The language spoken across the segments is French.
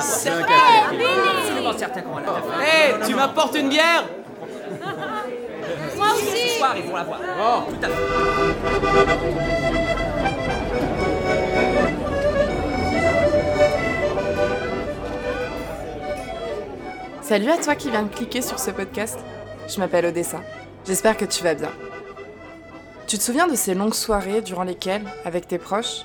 C'est absolument certain qu'on va la faire. Hé, tu m'apportes une bière Moi aussi Ce soir, ils vont la voir. Oh, tout à fait. Salut à toi qui viens de cliquer sur ce podcast. Je m'appelle Odessa. J'espère que tu vas bien. Tu te souviens de ces longues soirées durant lesquelles, avec tes proches,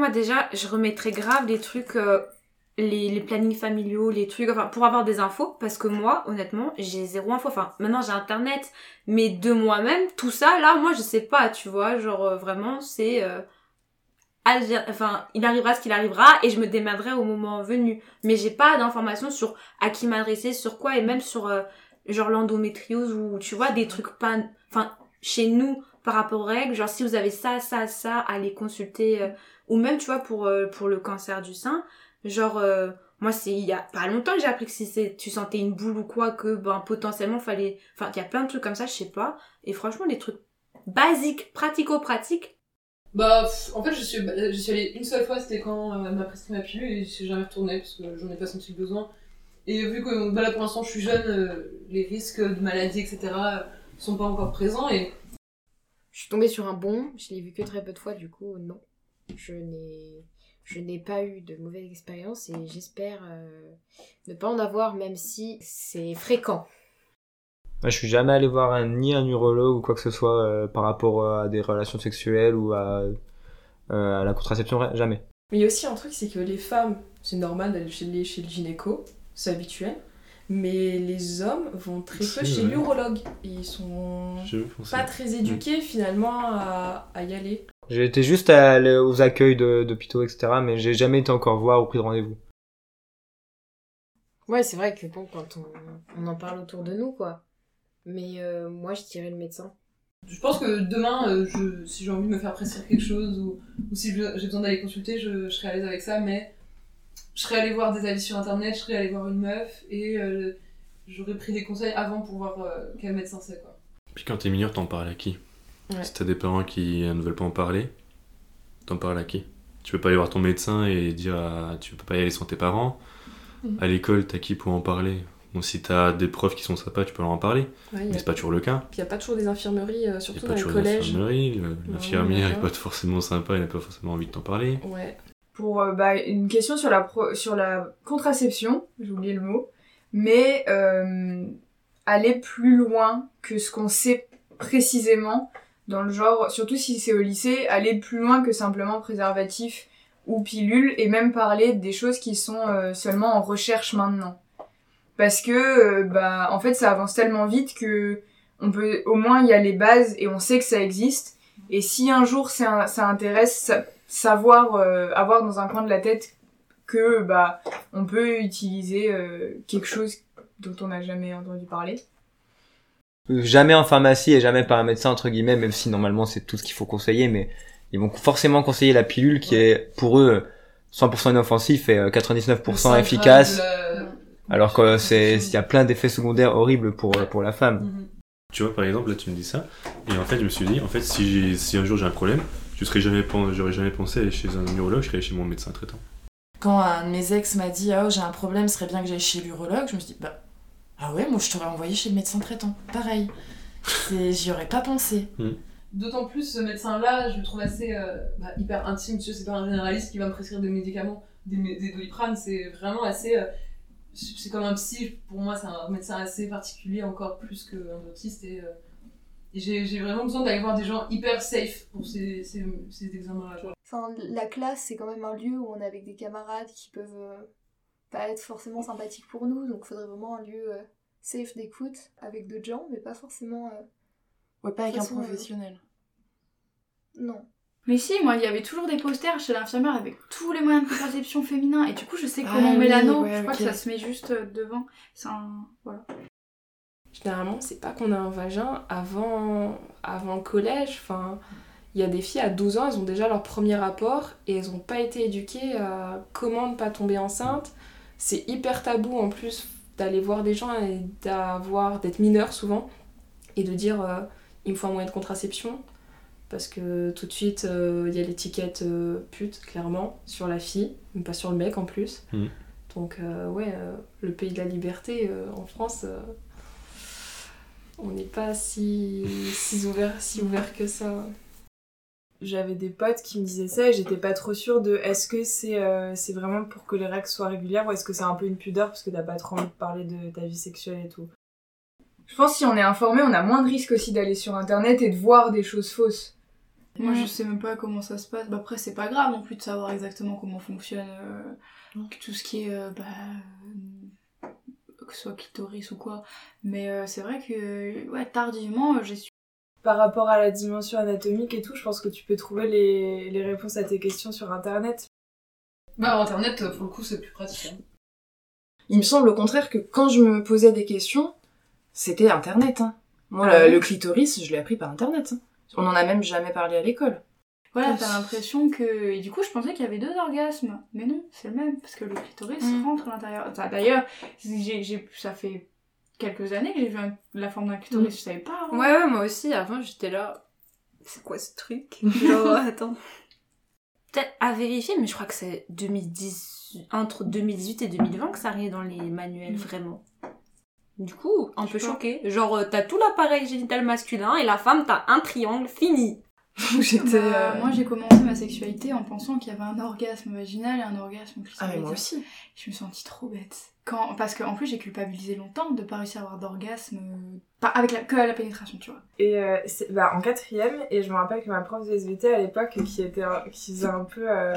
Moi, déjà, je remettrais grave les trucs, euh, les, plannings familiaux, les trucs, enfin, pour avoir des infos, parce que moi, honnêtement, j'ai zéro info. Enfin, maintenant, j'ai internet, mais de moi-même, tout ça, là, moi, je sais pas, tu vois, genre, euh, vraiment, c'est. euh, Enfin, il arrivera ce qu'il arrivera et je me démerderai au moment venu. Mais j'ai pas d'informations sur à qui m'adresser, sur quoi, et même sur genre l'endométriose ou tu vois des trucs pas. Enfin, chez nous par rapport aux règles, genre si vous avez ça, ça, ça, allez consulter. Ou même tu vois pour euh, pour le cancer du sein, genre euh, moi c'est il y a pas longtemps que j'ai appris que si c'est tu sentais une boule ou quoi que ben potentiellement fallait. Enfin, il y a plein de trucs comme ça, je sais pas. Et franchement, les trucs basiques, pratico-pratiques, Bah, pff, en fait, je suis, je suis allée une seule fois, c'était quand euh, elle m'a prescrit ma pilule et je suis jamais retournée parce que j'en ai pas senti le besoin. Et vu que bah, là pour l'instant je suis jeune, euh, les risques de maladie, etc. sont pas encore présents et Je suis tombée sur un bon, je l'ai vu que très peu de fois, du coup, non. Je n'ai, je n'ai pas eu de mauvaise expérience et j'espère euh, ne pas en avoir, même si c'est fréquent. Moi, je suis jamais allé voir un, ni un urologue ou quoi que ce soit euh, par rapport euh, à des relations sexuelles ou à, euh, à la contraception, jamais. Mais il y a aussi un truc, c'est que les femmes, c'est normal d'aller chez, les- chez le gynéco, c'est habituel. Mais les hommes vont très peu chez ouais. l'urologue. Ils sont pas très éduqués finalement à, à y aller. J'ai été juste à aux accueils de- d'hôpitaux, etc., mais j'ai jamais été encore voir ou pris de rendez-vous. Ouais, c'est vrai que bon, quand on, on en parle autour de nous, quoi. Mais euh, moi, je dirais le médecin. je pense que demain, euh, je, si j'ai envie de me faire prescrire quelque chose ou, ou si j'ai besoin d'aller consulter, je, je serai à l'aise avec ça, mais je serais allée voir des avis sur internet, je serais allée voir une meuf et euh, j'aurais pris des conseils avant pour voir euh, quel médecin c'est quoi. Puis quand t'es mineur, t'en parles à qui? Ouais. Si t'as des parents qui ne veulent pas en parler, t'en parles à qui? Tu peux pas aller voir ton médecin et dire à- tu peux pas y aller sans tes parents. Mhm. À l'école, t'as qui pour en parler? Bon, si t'as des profs qui sont sympas, tu peux leur en parler, Ouais, y mais a- c'est pas toujours le cas. Puis il n'y a pas toujours des infirmeries, euh, Il y surtout a dans pas les toujours collèges. l'infirmière est pas forcément sympa, elle a pas forcément envie de t'en parler. Ouais. pour euh, bah, une question sur la, pro- sur la contraception, j'ai oublié le mot, mais euh, aller plus loin que ce qu'on sait précisément, dans le genre, surtout si c'est au lycée, aller plus loin que simplement préservatif ou pilule, et même parler des choses qui sont euh, seulement en recherche maintenant. Parce que, euh, bah, en fait, ça avance tellement vite que on peut, au moins, il y a les bases et on sait que ça existe. Et si un jour ça, intéresse, savoir euh, avoir dans un coin de la tête que bah on peut utiliser quelque chose dont on n'a jamais entendu parler. Jamais en pharmacie et jamais par un médecin, entre guillemets, même si normalement c'est tout ce qu'il faut conseiller, mais ils vont forcément conseiller la pilule qui est, pour eux, 100% inoffensif et euh, 99% efficace, alors que c'est, il y a plein d'effets secondaires horribles pour, pour la femme. Mhm. Tu vois, par exemple, là, tu me dis ça, et en fait, je me suis dit, en fait, si, j'ai- si un jour j'ai un problème, je serais jamais, j'aurais jamais pensé aller chez un neurologue, je serais allé chez mon médecin traitant. Quand un de mes ex m'a dit Ah, oh, j'ai un problème, ce serait bien que j'aille chez l'urologue, je me suis dit Bah, ah ouais, moi je t'aurais envoyé chez le médecin traitant. Pareil. J'y aurais pas pensé. D'autant plus ce médecin-là, je le trouve assez euh, bah, hyper intime, tu sais, c'est pas un généraliste qui va me prescrire des médicaments, des, des doliprane, c'est vraiment assez... euh, c'est comme un psy, pour moi c'est un médecin assez particulier, encore plus qu'un autiste, et, euh, et j'ai j'ai vraiment besoin d'aller voir des gens hyper safe pour ces, ces, ces examens-là. Enfin, la classe, c'est quand même un lieu où on est avec des camarades qui peuvent euh, pas être forcément sympathiques pour nous, donc faudrait vraiment un lieu euh, safe d'écoute avec d'autres gens, mais pas forcément. euh, Ouais, pas avec un euh, professionnel. Non. Mais si, moi, il y avait toujours des posters chez l'infirmière avec tous les moyens de contraception féminins. Et du coup, je sais Ah comment on met oui, l'anneau. ouais, je crois que ça se met juste devant. C'est un. Voilà. Généralement, c'est pas qu'on a un vagin avant, avant le collège. Enfin, il y a des filles à 12 ans, elles ont déjà leur premier rapport et elles ont pas été éduquées à comment ne pas tomber enceinte. C'est hyper tabou en plus d'aller voir des gens et d'avoir d'être mineur souvent et de dire euh, il me faut un moyen de contraception parce que tout de suite euh, il y a l'étiquette euh, pute clairement sur la fille, mais pas sur le mec en plus. Mhm. Donc ouais, le pays de la liberté en France, on n'est pas si, si ouvert si ouvert que ça. J'avais des potes qui me disaient ça et j'étais pas trop sûre de est-ce que c'est euh, c'est vraiment pour que les règles soient régulières ou est-ce que c'est un peu une pudeur parce que t'as pas trop envie de parler de ta vie sexuelle et tout. Je pense que si on est informé, on a moins de risques aussi d'aller sur internet et de voir des choses fausses. Moi, je sais même pas comment ça se passe. Bah, après, c'est pas grave non plus de savoir exactement comment fonctionne euh, tout ce qui est. euh, bah, que ce soit clitoris ou quoi. Mais euh, c'est vrai que, ouais, tardivement, j'ai su. Par rapport à la dimension anatomique et tout, je pense que tu peux trouver les, les réponses à tes questions sur internet. Bah, internet, pour le coup, c'est plus pratique. hein. Il me semble au contraire que quand je me posais des questions, c'était internet. hein. Moi, Ah le, clitoris, je l'ai appris par internet. hein. On en a même jamais parlé à l'école. Voilà, t'as l'impression que. Et du coup, je pensais qu'il y avait deux orgasmes. Mais non, c'est le même, parce que le clitoris Mm. rentre à l'intérieur. Enfin, D'ailleurs, j'ai, j'ai- ça fait quelques années que j'ai vu un- la forme d'un clitoris, je savais pas. avant. Ouais, ouais, moi aussi, avant, j'étais là. C'est quoi ce truc? Genre, attends. Peut-être à vérifier, mais je crois que c'est 2010, entre 2018 et 2020 que ça arrive dans les manuels, vraiment. Du coup, un peu sais pas. choqué. Genre, euh, t'as tout l'appareil génital masculin et la femme, t'as un triangle fini. J'étais. Bah, euh, Moi, j'ai commencé ma sexualité en pensant qu'il y avait un orgasme vaginal et un orgasme clitoridien. Ah, mais moi aussi. Je me suis sentie trop bête. Quand... Parce qu'en plus, j'ai culpabilisé longtemps de pas réussir à avoir d'orgasme. euh, Pas avec la... que à la pénétration, tu vois. Et euh, bah, en quatrième, et je me rappelle que ma prof de SVT à l'époque, qui était un- qui faisait un peu, euh,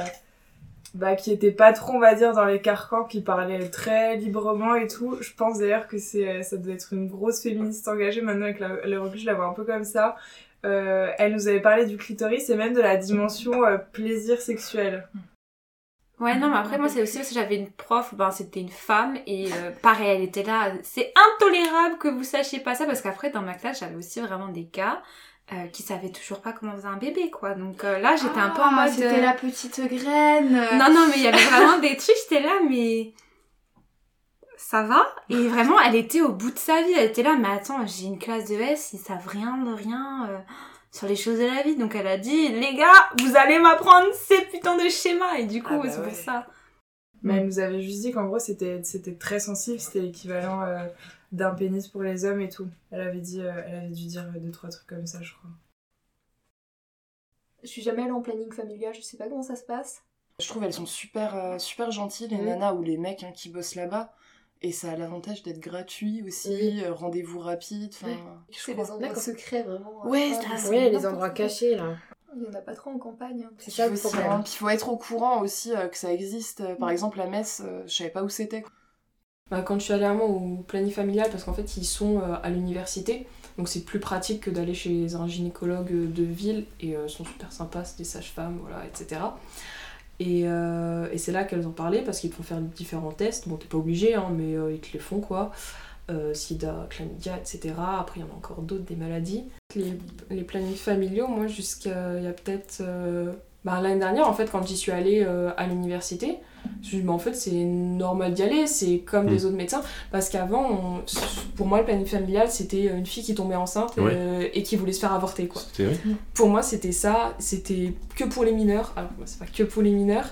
bah, qui était pas trop, on va dire, dans les carcans, qui parlait très librement et tout. Je pense d'ailleurs que c'est, euh, ça doit être une grosse féministe engagée. Maintenant avec la- le recul, je la vois un peu comme ça. Euh, elle nous avait parlé du clitoris et même de la dimension plaisir sexuel. Ouais, non, mais après, moi, c'est aussi parce que j'avais une prof, ben, c'était une femme, et euh, pareil, elle était là. C'est intolérable que vous sachiez pas ça, parce qu'après, dans ma classe, j'avais aussi vraiment des cas euh, qui savaient toujours pas comment faisait un bébé, quoi. Donc euh, là, j'étais un peu en Ah, mode. C'était euh, la petite graine. Non, non, mais il y avait vraiment des trucs, j'étais là, mais. Ça va? Et vraiment, elle était au bout de sa vie. Elle était là, mais attends, j'ai une classe de S, ils savent rien de rien euh, sur les choses de la vie. Donc elle a dit, les gars, vous allez m'apprendre ces putains de schémas. Et du coup, Ah bah c'est ouais. pour ça. Mais elle nous avait juste dit qu'en gros, c'était, c'était très sensible, c'était l'équivalent euh, d'un pénis pour les hommes et tout. Elle avait dit, euh, elle avait dû dire deux, trois trucs comme ça, je crois. Je suis jamais allée en planning familial, je sais pas comment ça se passe. Je trouve elles sont super, euh, super gentilles, les nanas ou les mecs hein, qui bossent là-bas. Et ça a l'avantage d'être gratuit aussi, euh, rendez-vous rapide. Enfin, je C'est crois. des endroits secrets vraiment. Ouais, incroyables. c'est- Ouais, les endroits cachés là. Il y en a pas trop en campagne. hein. C'est ça le problème. puis il faut être au courant aussi euh, que ça existe. Euh, Par exemple, la messe, euh, je savais pas où c'était. Bah, quand je suis allée à un moment au planning familial, parce qu'en fait ils sont euh, à l'université, donc c'est plus pratique que d'aller chez un gynécologue de ville, et euh, ils sont super sympas, c'est des sages-femmes, voilà, etc. Et, euh, et c'est là qu'elles ont parlé, parce qu'ils te font faire différents tests, bon t'es pas obligé, hein, mais euh, ils te les font quoi. Euh, sida, chlamydia, etc. Après il y en a encore d'autres, des maladies. Les, les plannings familiaux, moi jusqu'à il y a peut-être... bah, L'année dernière, en fait, quand j'y suis allée à l'université, je me suis dit, bah, en fait, c'est normal d'y aller, c'est comme Mm. les autres médecins. Parce qu'avant, on- pour moi, le planning familial, c'était une fille qui tombait enceinte Ouais. euh, et qui voulait se faire avorter, quoi. Vrai Pour moi, c'était ça, c'était que pour les mineurs. Alors, moi, c'est pas que pour les mineurs.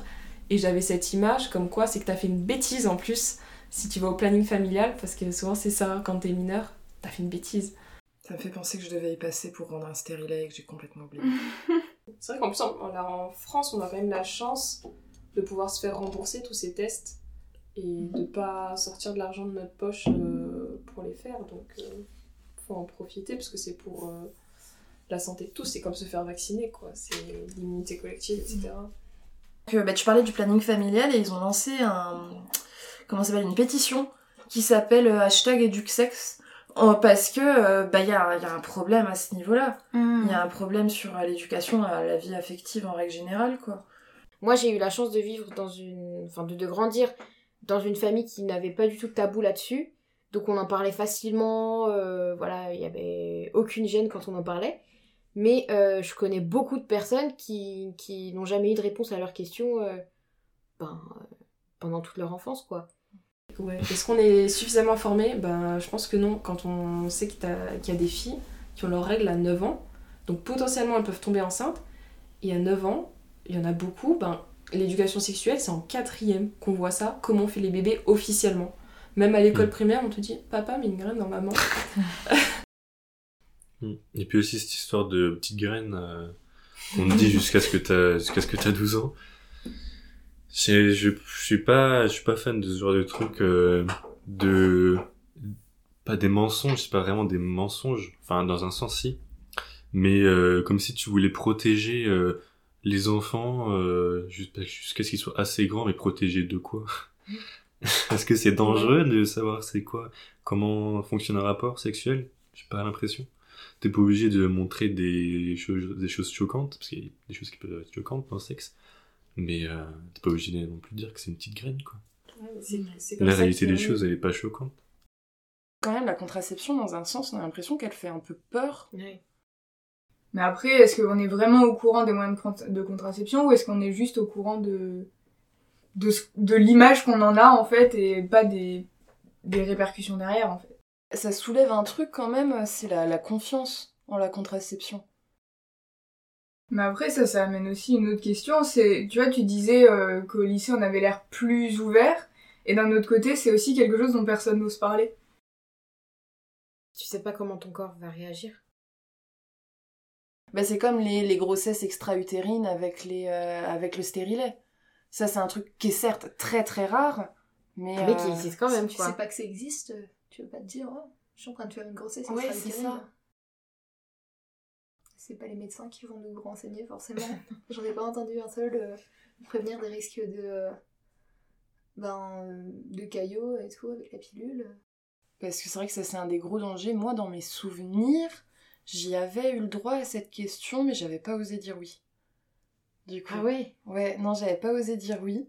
Et j'avais cette image comme quoi c'est que t'as fait une bêtise en plus si tu vas au planning familial, parce que souvent c'est ça, quand t'es mineur, t'as fait une bêtise. Ça me fait penser que je devais y passer pour rendre un stérilet et que j'ai complètement oublié. C'est vrai qu'en plus, en France, on a quand même la chance de pouvoir se faire rembourser tous ces tests et de pas sortir de l'argent de notre poche euh, pour les faire. Donc, euh, faut en profiter parce que c'est pour euh, la santé de tous. C'est comme se faire vacciner, quoi. C'est l'immunité collective, etc. Que, bah, tu parlais du planning familial et ils ont lancé un, comment s'appelle, une pétition qui s'appelle hashtag éduxex parce que bah il y a, y a un problème à ce niveau-là. Il y a un problème sur l'éducation à la vie affective en règle générale quoi. Moi, j'ai eu la chance de vivre dans une. Enfin, de, grandir dans une famille qui n'avait pas du tout de tabou là-dessus. Donc, on en parlait facilement. euh, voilà, il n'y avait aucune gêne quand on en parlait. Mais euh, je connais beaucoup de personnes qui, qui n'ont jamais eu de réponse à leurs questions euh, ben, pendant toute leur enfance, quoi. Est-ce qu'on est suffisamment formé Ben, je pense que non. Quand on sait qu'il y a des filles qui ont leurs règles à 9 ans, donc potentiellement elles peuvent tomber enceintes, et à 9 ans, il y en a beaucoup, ben, l'éducation sexuelle, c'est en quatrième qu'on voit ça, comment on fait les bébés officiellement. Même à l'école Mm. primaire, on te dit Papa, met une graine dans maman. Mm. Et puis aussi cette histoire de petite graine euh, qu'on te dit jusqu'à ce que t'as jusqu'à ce que t'as 12 ans. Je, je, suis pas je suis pas fan de ce genre de truc euh, de pas des mensonges, c'est pas vraiment des mensonges, enfin dans un sens si, mais euh, comme si tu voulais protéger euh, les enfants euh, jusqu'à ce qu'ils soient assez grands, mais protéger de quoi? Est-ce que c'est dangereux de savoir c'est quoi, comment fonctionne un rapport sexuel? J'ai pas l'impression t'es pas obligé de montrer des choses, des choses choquantes, parce qu'il y a des choses qui peuvent être choquantes dans le sexe, mais euh, t'es pas obligé non plus de dire que c'est une petite graine, quoi. La réalité des choses, elle est pas choquante. Quand même la contraception dans un sens, on a l'impression qu'elle fait un peu peur. Mais après, est-ce qu'on est vraiment au courant des moyens de, cont- de contraception ou est-ce qu'on est juste au courant de, de, ce- de l'image qu'on en a en fait et pas des, des répercussions derrière en fait? Ça soulève un truc quand même, c'est la, la confiance en la contraception. Mais après, ça, ça amène aussi une autre question. C'est, tu vois, tu disais euh, qu'au lycée, on avait l'air plus ouvert. Et d'un autre côté, c'est aussi quelque chose dont personne n'ose parler. Tu sais pas comment ton corps va réagir? Bah, c'est comme les, les grossesses extra-utérines avec, les, euh, avec le stérilet. Ça, c'est un truc qui est certes très très rare, mais. Mais qui euh, existe quand même, si quoi. tu sais pas que ça existe, tu veux pas te dire, oh, je suis en train de faire une grossesse Ouais, extra-utérine. c'est pas les médecins qui vont nous renseigner forcément. J'en ai pas entendu un seul euh, prévenir des risques de. euh, ben, euh, de caillots et tout avec la pilule. Parce que c'est vrai que ça, c'est un des gros dangers. Moi, dans mes souvenirs, j'y avais eu le droit à cette question, mais j'avais pas osé dire oui. Du coup. Ah ouais? Ouais, non, j'avais pas osé dire oui.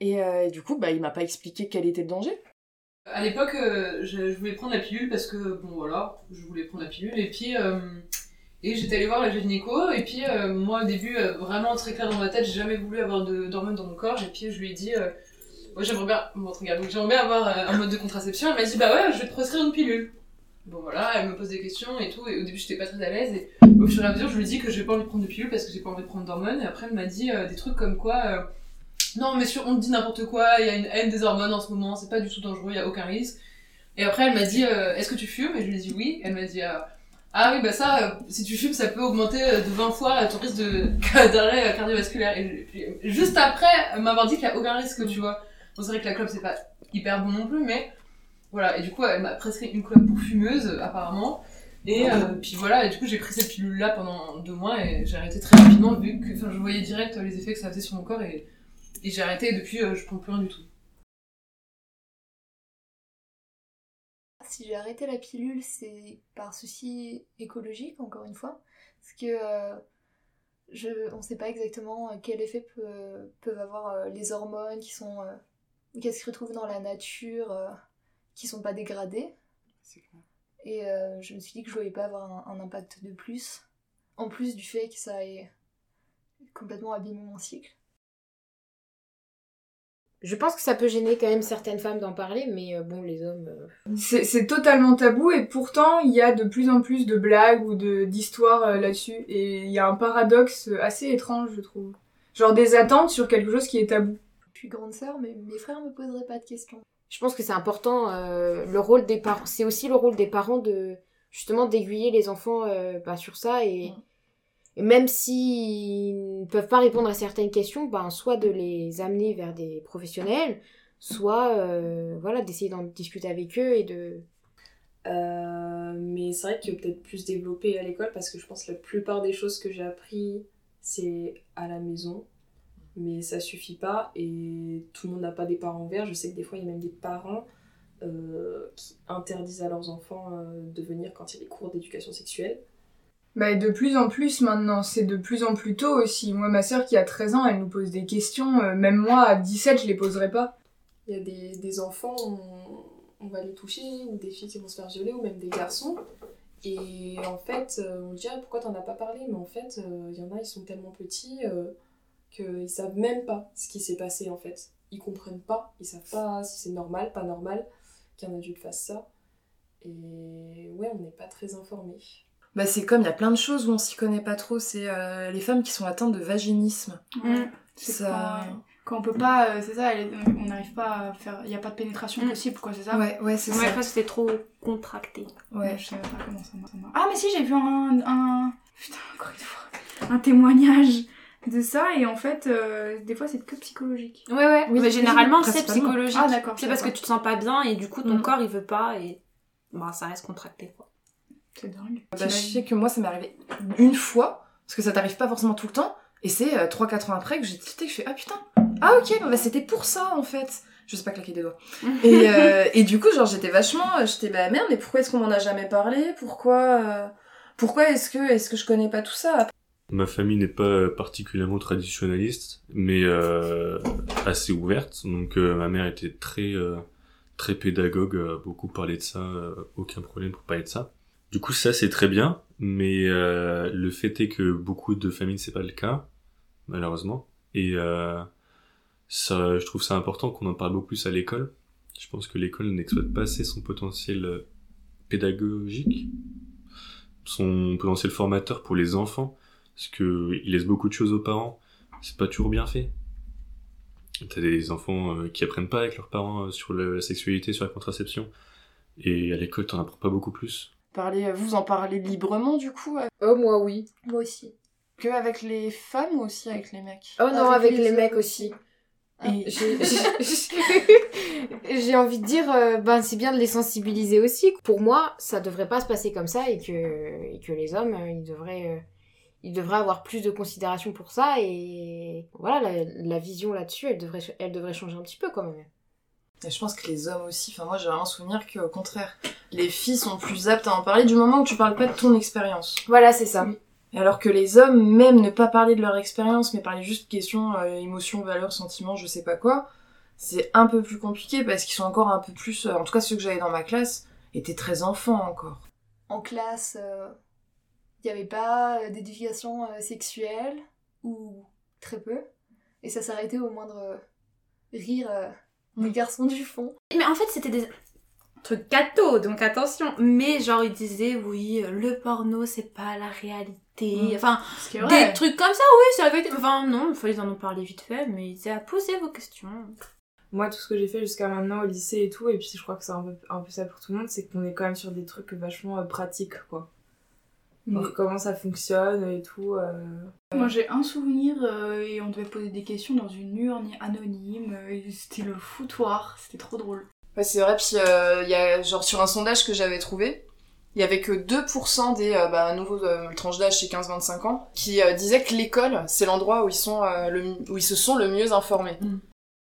Et, euh, et du coup, bah, il m'a pas expliqué quel était le danger. À l'époque, euh, je, je voulais prendre la pilule parce que, bon voilà, je voulais prendre la pilule. Et puis, euh, et j'étais allée voir la gynéco. Et puis, euh, moi, au début, euh, vraiment très clair dans ma tête, j'ai jamais voulu avoir de- d'hormones dans mon corps. Et puis, je lui ai dit, euh, ouais, j'aimerais bien, bon, regarde, donc, j'aimerais bien avoir euh, un mode de contraception. Elle m'a dit, bah ouais, je vais te prescrire une pilule. Bon voilà, elle me pose des questions et tout. Et au début, j'étais pas très à l'aise. Et au fur et à mesure, je lui dit que j'ai pas envie de prendre de pilule parce que j'ai pas envie de prendre d'hormones. Et après, elle m'a dit euh, des trucs comme quoi. euh, non, mais sûr, on te dit n'importe quoi, il y a une haine des hormones en ce moment, c'est pas du tout dangereux, il y a aucun risque. Et après, elle m'a dit, euh, est-ce que tu fumes? Et je lui ai dit oui. Elle m'a dit, euh, ah oui, bah ça, si tu fumes, ça peut augmenter de 20 fois ton risque d'arrêt cardiovasculaire. Et juste après m'avoir dit qu'il y a aucun risque, tu vois. Bon, c'est vrai que la clope, c'est pas hyper bon non plus, mais voilà. Et du coup, elle m'a prescrit une clope pour fumeuse, euh, apparemment. Et euh, puis voilà, et du coup, j'ai pris cette pilule-là pendant deux mois et j'ai arrêté très rapidement vu que enfin, je voyais direct euh, les effets que ça faisait sur mon corps et, et j'ai arrêté et depuis, euh, je prends plus rien du tout. Si j'ai arrêté la pilule, c'est par souci écologique, encore une fois. Parce que euh, je, on ne sait pas exactement quel effet peut- peuvent avoir euh, les hormones qui sont. euh, qui se retrouvent dans la nature, euh, qui sont pas dégradées. Et euh, je me suis dit que je voulais pas avoir un, un impact de plus. En plus du fait que ça ait complètement abîmé mon cycle. Je pense que ça peut gêner quand même certaines femmes d'en parler, mais euh, bon, les hommes. euh, C'est c'est totalement tabou et pourtant il y a de plus en plus de blagues ou de d'histoires euh, là-dessus et il y a un paradoxe assez étrange je trouve. Genre des attentes sur quelque chose qui est tabou. Je suis grande sœur, mais mes frères me poseraient pas de questions. Je pense que c'est important, euh, le rôle des parents. C'est aussi le rôle des parents de justement d'aiguiller les enfants euh, bah, sur ça et, et même s'ils ne peuvent pas répondre à certaines questions, ben soit de les amener vers des professionnels, soit euh, voilà d'essayer d'en discuter avec eux et de mais c'est vrai que peut-être plus développé à l'école parce que je pense que la plupart des choses que j'ai appris c'est à la maison mais ça suffit pas et tout le monde n'a pas des parents ouverts je sais que des fois il y a même des parents euh, qui interdisent à leurs enfants euh, de venir quand il y a des cours d'éducation sexuelle. Bah, de plus en plus maintenant, c'est de plus en plus tôt aussi. Moi, ma sœur qui a 13 ans, elle nous pose des questions. euh, même moi, à 17, je les poserais pas. Il y a des, des enfants, on, on va les toucher, ou des filles qui vont se faire violer, ou même des garçons. Et en fait, on dit ah, pourquoi t'en as pas parlé? Mais en fait, il y en a, ils sont tellement petits qu'ils savent même pas ce qui s'est passé en fait. Ils comprennent pas, ils savent pas si c'est normal, pas normal qu'un adulte fasse ça. Et ouais, on n'est pas très informés. Bah, c'est comme il y a plein de choses où on s'y connaît pas trop. C'est euh, les femmes qui sont atteintes de vaginisme. Mm. C'est Ça- quand, quand on peut pas, euh, c'est ça, on n'arrive pas à faire, il y a pas de pénétration Mm. possible, quoi, c'est ça Ouais, ouais, c'est Ouais, ça. après, c'était trop contracté. Ouais. Je sais pas comment ça marche. ça marche. Ah, mais si, j'ai vu un, un. Putain, encore une fois. Un témoignage de ça, et en fait, euh, des fois, c'est que psychologique. Ouais, ouais. Oui, mais généralement, c'est psychologique. Ah, d'accord. C'est parce que tu te sens pas bien et du coup, ton Mm. corps, il veut pas et bah, ça reste contracté, quoi. C'est dingue. Bah, je sais que moi, ça m'est arrivé une fois, parce que ça t'arrive pas forcément tout le temps, et c'est euh, 3-4 ans après que j'ai tilté, que je fais Ah putain, ah ok, bah, bah, c'était pour ça en fait. Je sais pas claquer des doigts. et, euh, et du coup, genre, j'étais vachement. euh, J'étais bah merde, mais pourquoi est-ce qu'on m'en a jamais parlé? Pourquoi. euh, Pourquoi est-ce que, est que je connais pas tout ça? Ma famille n'est pas particulièrement traditionnaliste, mais euh, assez ouverte. Donc euh, ma mère était très euh, très pédagogue, beaucoup parlé de ça, aucun problème pour parler de ça. Du coup ça c'est très bien, mais euh, le fait est que beaucoup de familles c'est pas le cas, malheureusement. Et euh, ça, je trouve ça important qu'on en parle beaucoup plus à l'école. Je pense que l'école n'exploite pas assez son potentiel pédagogique, son potentiel formateur pour les enfants parce que il laisse beaucoup de choses aux parents. C'est pas toujours bien fait. T'as des enfants euh, qui apprennent pas avec leurs parents euh, sur le- la sexualité, sur la contraception. Et à l'école, t'en apprends pas beaucoup plus. Parler, vous en parlez librement du coup euh, Oh, moi, oui. Moi aussi. Que avec les femmes ou aussi avec les mecs? Oh non, Avec avec, les mecs aussi. Et- J'ai- envie de dire, euh, ben, c'est bien de les sensibiliser aussi. Pour moi, ça devrait pas se passer comme ça et que, et que les hommes, euh, ils devraient, euh, ils devraient avoir plus de considération pour ça. Et voilà, la, la vision là-dessus, elle devrait, elle devrait changer un petit peu quand même. Et je pense que les hommes aussi, enfin moi j'ai vraiment souvenir qu'au contraire, les filles sont plus aptes à en parler du moment où tu parles pas de ton expérience. Voilà, c'est ça. Et alors que les hommes, même ne pas parler de leur expérience, mais parler juste de questions, euh, émotions, valeurs, sentiments, je sais pas quoi, c'est un peu plus compliqué parce qu'ils sont encore un peu plus, euh, en tout cas ceux que j'avais dans ma classe, étaient très enfants encore. En classe, il n'y avait pas euh, d'éducation euh, sexuelle, ou très peu. Et ça s'arrêtait au moindre euh, rire euh, des garçons du fond. Mais en fait, c'était des trucs cathos, donc attention. Mais genre, ils disaient, oui, le porno, c'est pas la réalité. Mm. Enfin, des trucs comme ça, oui, c'est la vérité. Enfin, non, enfin, ils en ont parlé vite fait, mais ils disaient, ah, posez vos questions. Moi, tout ce que j'ai fait jusqu'à maintenant au lycée et tout, et puis je crois que c'est un peu, un peu ça pour tout le monde, c'est qu'on est quand même sur des trucs vachement euh, pratiques, quoi. Mais- comment ça fonctionne et tout. euh. Moi j'ai un souvenir euh, et on devait poser des questions dans une urne anonyme. et c'était le foutoir, c'était trop drôle. Ouais, c'est vrai, puis euh, il y a, genre sur un sondage que j'avais trouvé, il y avait que 2% des euh, bah, nouveaux euh, tranches d'âge chez 15-25 ans qui euh, disaient que l'école, c'est l'endroit où ils sont euh, le, où ils se sont le mieux informés.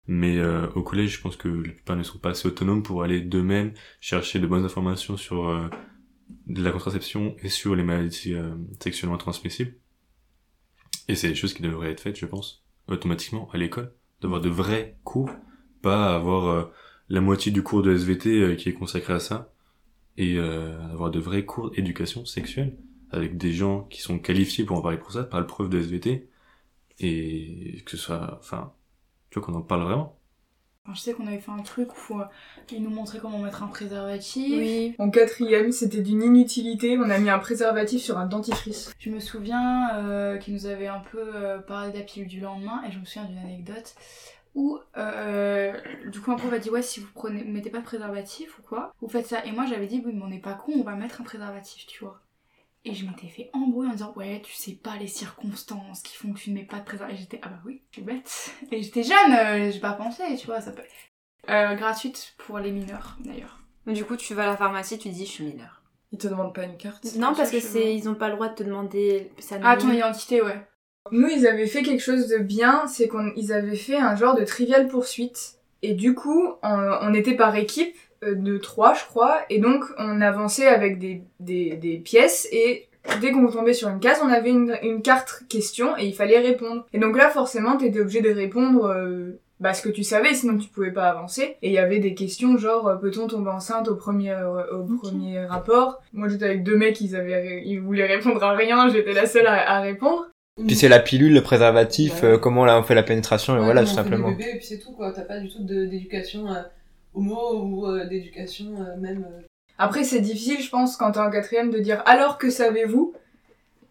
Mais euh, au collège, je pense que la plupart ne sont pas assez autonomes pour aller d'eux-mêmes chercher de bonnes informations sur euh, de la contraception et sur les maladies euh, sexuellement transmissibles. Et c'est des choses qui devraient être faites, je pense, automatiquement à l'école, d'avoir de vrais cours, pas avoir euh, la moitié du cours de SVT euh, qui est consacré à ça, et avoir de vrais cours d'éducation sexuelle avec des gens qui sont qualifiés pour en parler pour ça, pas le prof de SVT, et que ce soit, enfin, tu vois qu'on en parle vraiment. Enfin, je sais qu'on avait fait un truc où euh, ils nous montraient comment mettre un préservatif. Oui. En quatrième, c'était d'une inutilité. On a mis un préservatif sur un dentifrice. Je me souviens euh, qu'ils nous avaient un peu euh, parlé de la pilule du lendemain et je me souviens d'une anecdote où euh, du coup un prof a dit ouais si vous prenez mettez pas de préservatif ou quoi vous faites ça et moi j'avais dit oui mais on n'est pas con on va mettre un préservatif tu vois et je m'étais fait embrouiller en disant ouais tu sais pas les circonstances qui font que tu ne mets pas de préservatif et j'étais ah bah oui je suis bête et j'étais jeune euh, j'ai pas pensé tu vois ça peut euh, gratuite pour les mineurs d'ailleurs du coup, tu vas à la pharmacie, tu dis, je suis mineur. Ils te demandent pas une carte Non, parce que c'est, ils ont pas le droit de te demander. ça ah ton identité ouais Nous, ils avaient fait quelque chose de bien, c'est qu'ils avaient fait un genre de trivial poursuite. Et du coup, on, on était par équipe. Euh, de trois, je crois, et donc on avançait avec des, des, des pièces et dès qu'on tombait sur une case, on avait une, une carte question et il fallait répondre. Et donc là, forcément, t'étais obligé de répondre euh, bah, ce que tu savais, sinon tu pouvais pas avancer. Et il y avait des questions genre euh, peut-on tomber enceinte au premier euh, au premier rapport? Moi, j'étais avec deux mecs, ils avaient ils voulaient répondre à rien, j'étais la seule à, à répondre. Puis c'est la pilule, le préservatif, Ouais. euh, comment là on fait la pénétration, et Ouais, voilà, tout simplement. des bébés, et puis c'est tout, quoi. T'as pas du tout d'éducation euh, homo ou euh, d'éducation euh, même. euh, Après, c'est difficile, je pense, quand t'es en quatrième, de dire alors que savez-vous?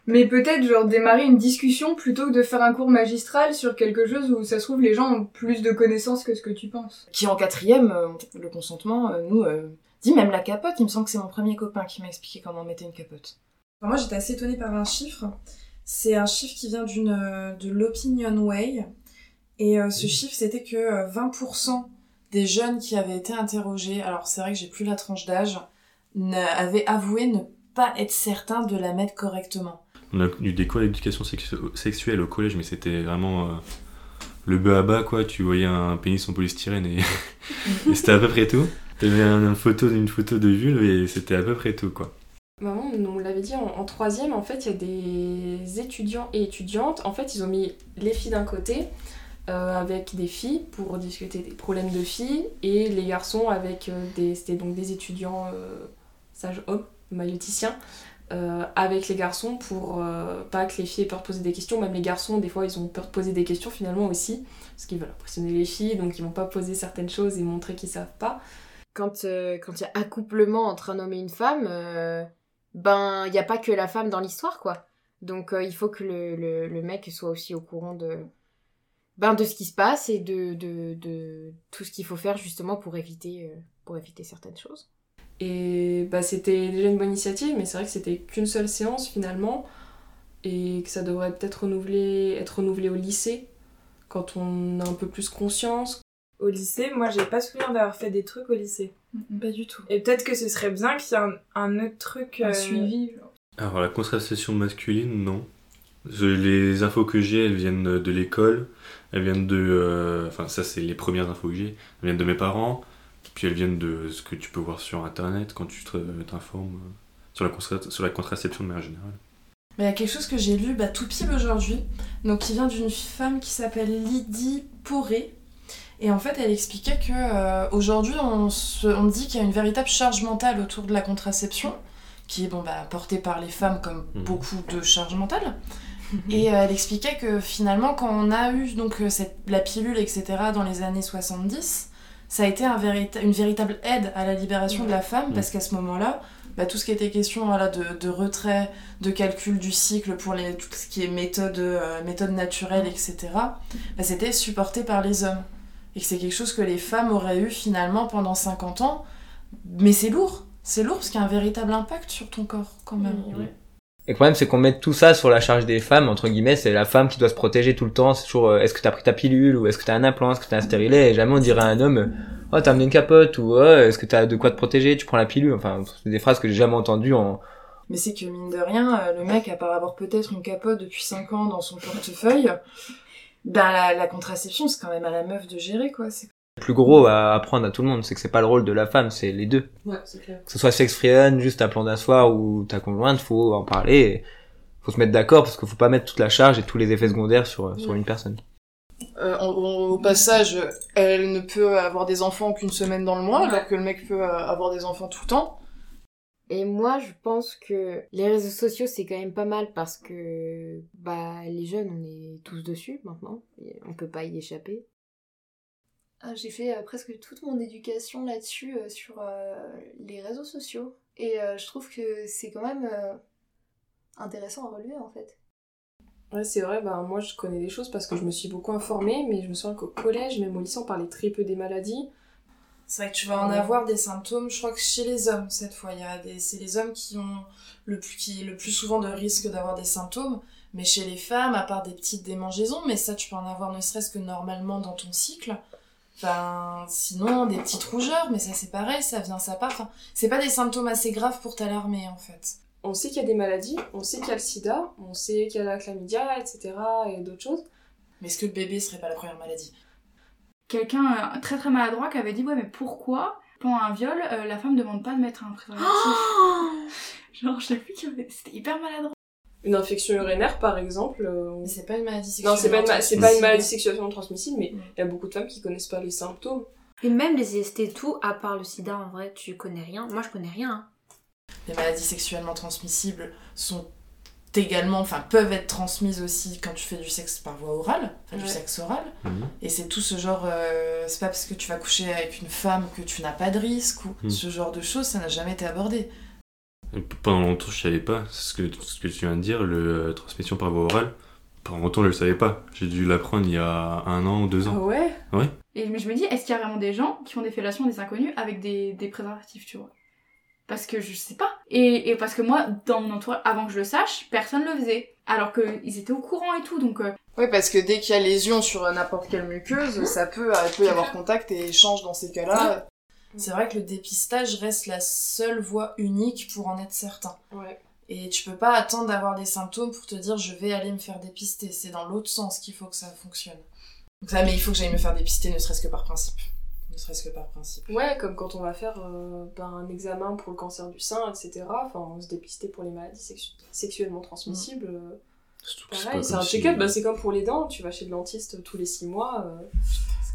Mais peut-être genre démarrer une discussion plutôt que de faire un cours magistral sur quelque chose où ça se trouve les gens ont plus de connaissances que ce que tu penses. Qui en quatrième, euh, le consentement, euh, nous, euh, dit même la capote, il me semble que c'est mon premier copain qui m'a expliqué comment on mettait une capote. Enfin, moi, j'étais assez étonnée par un chiffre. C'est un chiffre qui vient d'une de l'Opinion Way. Et euh, ce chiffre, c'était que euh, 20% des jeunes qui avaient été interrogés, alors c'est vrai que j'ai plus la tranche d'âge, avaient avoué ne pas être certains de la mettre correctement. On a eu des cours d'éducation sexu- sexuelle au collège, mais c'était vraiment euh, le bas à bas, quoi. Tu voyais un pénis en polystyrène et, et c'était à peu près tout. T'avais un- une photo, une photo de vulve et c'était à peu près tout, quoi. Maman nous l'avait dit en, en troisième, en fait, il y a des étudiants et étudiantes. En fait, ils ont mis les filles d'un côté euh, avec des filles pour discuter des problèmes de filles et les garçons avec euh, des. C'était donc des étudiants euh, sages hommes, maïoticiens, euh, avec les garçons pour pas que les filles aient peur de poser des questions. Même les garçons, des fois, ils ont peur de poser des questions finalement aussi parce qu'ils veulent impressionner les filles donc ils vont pas poser certaines choses et montrer qu'ils savent pas. Quand il y a accouplement entre un homme et une femme, ben il n'y a pas que la femme dans l'histoire, quoi. Donc il faut que le, le mec soit aussi au courant de ben de ce qui se passe et de, de, de tout ce qu'il faut faire justement pour éviter euh, pour éviter certaines choses. Et bah, c'était déjà une bonne initiative, mais c'est vrai que c'était qu'une seule séance finalement, et que ça devrait peut-être renouveler, être renouvelé au lycée, quand on a un peu plus conscience. Au lycée, moi, j'ai pas souvenir d'avoir fait des trucs au lycée. Pas du tout. Et peut-être que ce serait bien qu'il y ait un, un autre truc. Un euh, suivi. Alors, la contraception masculine, non. Les infos que j'ai, elles viennent de l'école. Elles viennent de. euh, Enfin, ça, c'est les premières infos que j'ai. Elles viennent de mes parents. Puis elles viennent de ce que tu peux voir sur internet quand tu te- t'informes euh, sur sur la contraception de manière générale. Mais il y a quelque chose que j'ai lu bah, tout pile aujourd'hui, donc qui vient d'une femme qui s'appelle Lydie Poré. Et en fait, elle expliquait que euh, aujourd'hui, on, se- on dit qu'il y a une véritable charge mentale autour de la contraception, qui est bon, bah, portée par les femmes comme Mhm. beaucoup de charges mentales. Et euh, elle expliquait que finalement, quand on a eu donc euh, cette, la pilule, etc., dans les années 70, ça a été un une véritable aide à la libération de la femme, parce qu'à ce moment-là, bah, tout ce qui était question voilà, de, de retrait, de calcul du cycle pour les, tout ce qui est méthode, euh, méthode naturelle, etc., bah, c'était supporté par les hommes. Et que c'est quelque chose que les femmes auraient eu finalement pendant 50 ans. Mais c'est lourd. C'est lourd parce qu'il y a un véritable impact sur ton corps quand même. Et le problème, c'est qu'on met tout ça sur la charge des femmes, entre guillemets, c'est la femme qui doit se protéger tout le temps, c'est toujours, euh, est-ce que t'as pris ta pilule, ou est-ce que t'as un implant, est-ce que t'as un stérilet, et jamais on dirait à un homme, oh, t'as amené une capote, ou, oh, est-ce que t'as de quoi te protéger, tu prends la pilule, enfin, c'est des phrases que j'ai jamais entendues en, Mais c'est que mine de rien, euh, le mec, à part avoir peut-être une capote depuis 5 ans dans son portefeuille, bah la, la contraception, c'est quand même à la meuf de gérer, quoi. Plus gros à apprendre à tout le monde, c'est que c'est pas le rôle de la femme, c'est les deux. Ouais, c'est clair. Que ce soit sex friend, juste un plan d'un soir ou ta conjointe, faut en parler, et faut se mettre d'accord parce qu'il faut pas mettre toute la charge et tous les effets secondaires sur, sur une personne. Euh, au passage, elle ne peut avoir des enfants qu'une semaine dans le mois, alors que le mec peut euh, avoir des enfants tout le temps. Et moi, je pense que les réseaux sociaux, c'est quand même pas mal parce que bah les jeunes, on est tous dessus maintenant. Et on peut pas y échapper. Ah, J'ai fait euh, presque toute mon éducation là-dessus, euh, sur euh, les réseaux sociaux. Et euh, je trouve que c'est quand même euh, intéressant à relever en fait. Ouais, c'est vrai, bah, moi je connais des choses parce que je me suis beaucoup informée, mais je me souviens qu'au collège, même au lycée, on parlait très peu des maladies. C'est vrai que tu vas en avoir des symptômes, je crois que chez les hommes, cette fois, il y a des, c'est les hommes qui ont le plus, qui, le plus souvent de risque d'avoir des symptômes, mais chez les femmes, à part des petites démangeaisons, mais ça tu peux en avoir ne serait-ce que normalement dans ton cycle, enfin, sinon des petites rougeurs, mais ça c'est pareil, ça vient, ça part, enfin, c'est pas des symptômes assez graves pour t'alarmer en fait. On sait qu'il y a des maladies, on sait qu'il y a le sida, on sait qu'il y a la chlamydia, etc. et d'autres choses. Mais est-ce que le bébé serait pas la première maladie? Quelqu'un euh, très très maladroit qui avait dit ouais mais pourquoi pendant un viol, euh, la femme demande pas de mettre un préservatif? Genre, je sais plus qui avait- C'était hyper maladroit. Une infection urinaire, par exemple. euh, Mais c'est pas une maladie sexuelle. Non, c'est pas, une ma- c'est pas une maladie sexuellement transmissible, mais il y a beaucoup de femmes qui connaissent pas les symptômes. Et même les IST et tout, à part le sida, en vrai, tu connais rien. Moi, je connais rien. hein. Les maladies sexuellement transmissibles sont également, enfin peuvent être transmises aussi quand tu fais du sexe par voie orale, enfin du sexe oral. Mhm. Et c'est tout ce genre, euh, c'est pas parce que tu vas coucher avec une femme que tu n'as pas de risque ou Mhm. ce genre de choses, ça n'a jamais été abordé. Pendant longtemps, je savais pas ce que, ce que tu viens de dire, le euh, transmission par voie orale. Pendant longtemps, je le savais pas. J'ai dû l'apprendre il y a un an ou deux ans. Ah ouais Ouais. Et mais je me dis, est-ce qu'il y a vraiment des gens qui font des fellations des inconnus avec des, des préservatifs, tu vois? Parce que je sais pas. Et, et parce que moi, dans mon entourage, avant que je le sache, personne le faisait. Alors qu'ils étaient au courant et tout, donc... euh, Oui, parce que dès qu'il y a lésion sur n'importe quelle muqueuse, ça peut, euh, il peut y avoir contact et échange dans ces cas-là. C'est vrai que le dépistage reste la seule voie unique pour en être certain. Ouais. Et tu peux pas attendre d'avoir des symptômes pour te dire je vais aller me faire dépister. C'est dans l'autre sens qu'il faut que ça fonctionne. Donc ça, mais il faut que j'aille me faire dépister, ne serait-ce que par principe. Ne serait-ce que par principe. Ouais, comme quand on va faire euh, ben, un examen pour le cancer du sein, etc. Enfin, se dépister pour les maladies sexu- sexuellement transmissibles. euh, c'est pareil, un si- check-up, bah, c'est comme pour les dents, tu vas chez le dentiste tous les 6 mois. euh,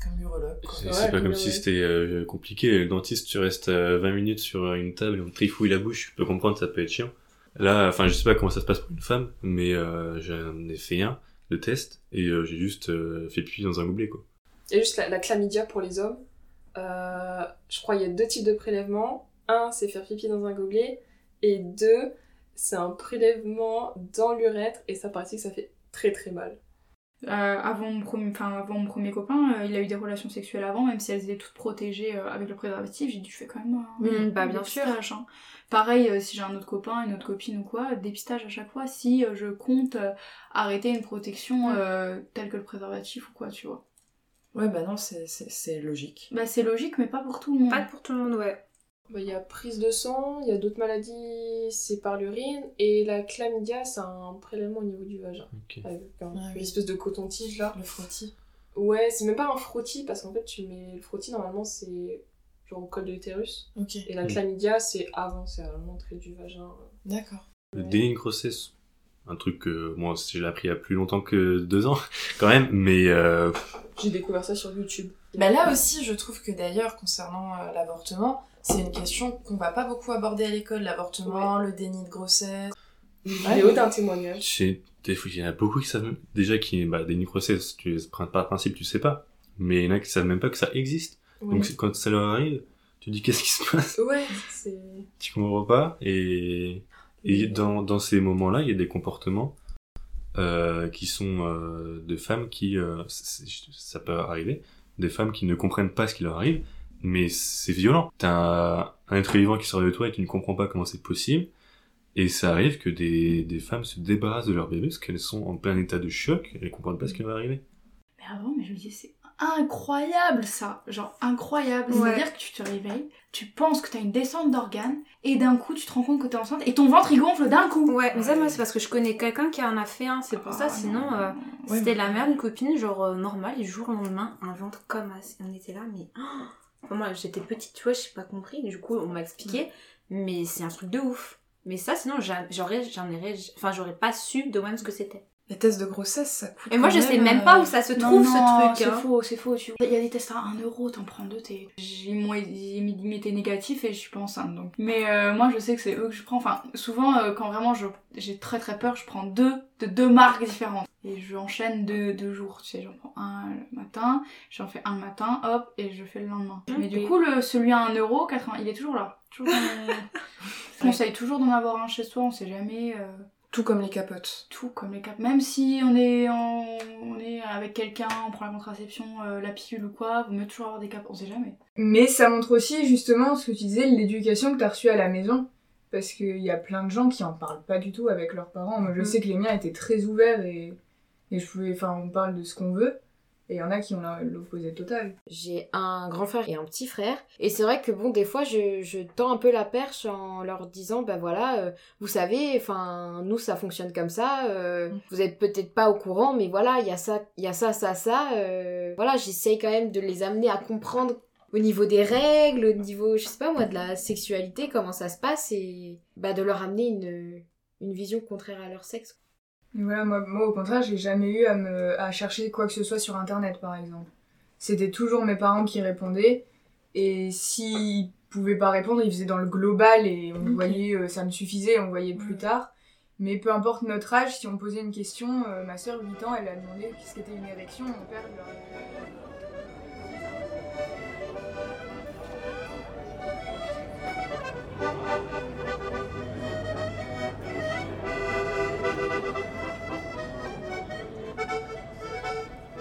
C'est comme l'urologue. quoi. C'est Ouais, c'est pas comme si c'était euh, compliqué. Le dentiste, tu restes euh, 20 minutes sur une table et on te trifouille la bouche. Je peux comprendre, ça peut être chiant. Là, enfin, je sais pas comment ça se passe pour une femme, mais euh, j'en ai fait un, le test, et euh, j'ai juste euh, fait pipi dans un gobelet, quoi. Et juste la, la chlamydia pour les hommes. Euh, je crois qu'il y a deux types de prélèvements. Un, c'est faire pipi dans un gobelet. Et deux, c'est un prélèvement dans l'urètre. Et ça, paraît que ça fait très très mal. Euh, avant, mon premier, avant mon premier copain, euh, il a eu des relations sexuelles avant, même si elles étaient toutes protégées euh, avec le préservatif, j'ai dû faire quand même un, Mm, bah, bien sûr. hein. Pareil, si j'ai un autre copain, une autre copine ou quoi, dépistage à chaque fois si je compte arrêter une protection telle que le préservatif ou quoi, tu vois. Ouais, bah non, c'est logique. Bah c'est logique, mais pas pour tout le monde. Pas pour tout le monde, ouais. Bah, Il y a prise de sang, il y a d'autres maladies, c'est par l'urine. Et la chlamydia, c'est un prélèvement au niveau du vagin. Avec un- Ah une oui. espèce de coton-tige là. Le frottis. Ouais, c'est même pas un frottis parce qu'en fait, tu mets le frottis normalement, c'est genre au col de l'utérus. Et la Mm. chlamydia, c'est avant, c'est à l'entrée du vagin. d'accord. Le déni de grossesse, un truc que moi, je l'ai appris il y a plus longtemps que deux ans, quand même, mais euh, J'ai découvert ça sur YouTube. Bah là aussi, je trouve que d'ailleurs, concernant euh, l'avortement, c'est une question qu'on va pas beaucoup aborder à l'école. L'avortement, le déni de grossesse. Une Ouais. vidéo d'un témoignage. chez- des fois, il y en a beaucoup qui savent déjà qui, bah, déni de grossesse, tu, par principe, tu sais pas, mais il y en a qui savent même pas que ça existe. Ouais. Donc quand ça leur arrive, tu dis qu'est-ce qui se passe? Ouais, c'est. tu comprends pas? Et, et dans, dans ces moments-là il y a des comportements euh, qui sont euh, de femmes qui euh, ça peut arriver des femmes qui ne comprennent pas ce qui leur arrive mais c'est violent t'as un, un être vivant qui sort de toi et tu ne comprends pas comment c'est possible et ça arrive que des, des femmes se débarrassent de leur bébé parce qu'elles sont en plein état de choc et elles comprennent pas ce qui est arrivé Mais avant, mais je me disais, c'est incroyable ça, genre incroyable. Ouais. C'est-à-dire que tu te réveilles, tu penses que t'as une descente d'organes, et d'un coup tu te rends compte que t'es enceinte, et ton ventre il gonfle d'un coup. Ouais, mais ça, moi, c'est parce que je connais quelqu'un qui en a fait un, c'est pour ça, Ah, sinon, non. euh, Ouais, c'était mais- la mère d'une copine, genre euh, normale, et du jour au lendemain, un ventre comme ça. On était là, mais. Moi, j'étais petite, tu vois, j'ai pas compris, du coup, on m'a expliqué, mais c'est un truc de ouf. Mais ça, sinon, j'a- j'aurais, j'en aurais, enfin, j'aurais pas su de même ce que c'était. Les tests de grossesse, ça coûte. Et moi, je sais même, euh, pas où ça se trouve, non, ce truc. C'est hein. faux, c'est faux. Tu... Il y a des tests à 1 euro, t'en prends deux, t'es. J'ai moi, ils m'étaient négatif et je suis pas enceinte donc. Mais euh, moi je sais que c'est eux que je prends. Enfin, souvent euh, quand vraiment je- j'ai très très peur, je prends deux de deux marques différentes. Et je enchaîne deux, deux jours. Tu sais, j'en prends un le matin, j'en fais un le matin, hop, et je fais le lendemain. Mais du coup, le, celui à 1 euro, 80, il est toujours là. Toujours dans Je conseille toujours d'en avoir un chez soi, on sait jamais. euh, Tout comme les capotes. tout comme les cap. Même si on est, en- on est avec quelqu'un, on prend la contraception, euh, la pilule ou quoi, vous mieux toujours avoir des caps, on sait jamais. Mais ça montre aussi justement ce que tu disais, l'éducation que t'as reçue à la maison. Parce qu'il y a plein de gens qui en parlent pas du tout avec leurs parents. Moi je Mm. sais que les miens étaient très ouverts et, et je pouvais, enfin on parle de ce qu'on veut. Et il y en a qui ont l'opposé total. J'ai un grand frère et un petit frère. Et c'est vrai que bon, des fois, je, je tends un peu la perche en leur disant, bah voilà, euh, vous savez, enfin, nous, ça fonctionne comme ça. euh, vous êtes peut-être pas au courant, mais voilà, il y a ça, il y a ça, ça, ça. euh, voilà, j'essaye quand même de les amener à comprendre au niveau des règles, au niveau, je sais pas moi, de la sexualité, comment ça se passe, et bah, de leur amener une, une vision contraire à leur sexe. Voilà, moi, moi au contraire, j'ai jamais eu à, me, à chercher quoi que ce soit sur internet par exemple. C'était toujours mes parents qui répondaient, et s'ils pouvaient pas répondre, ils faisaient dans le global et on voyait, euh, ça me suffisait, on voyait plus tard. Mais peu importe notre âge, si on posait une question, euh, ma soeur, 8 ans, elle a demandé ce qu'était une érection, mon père lui a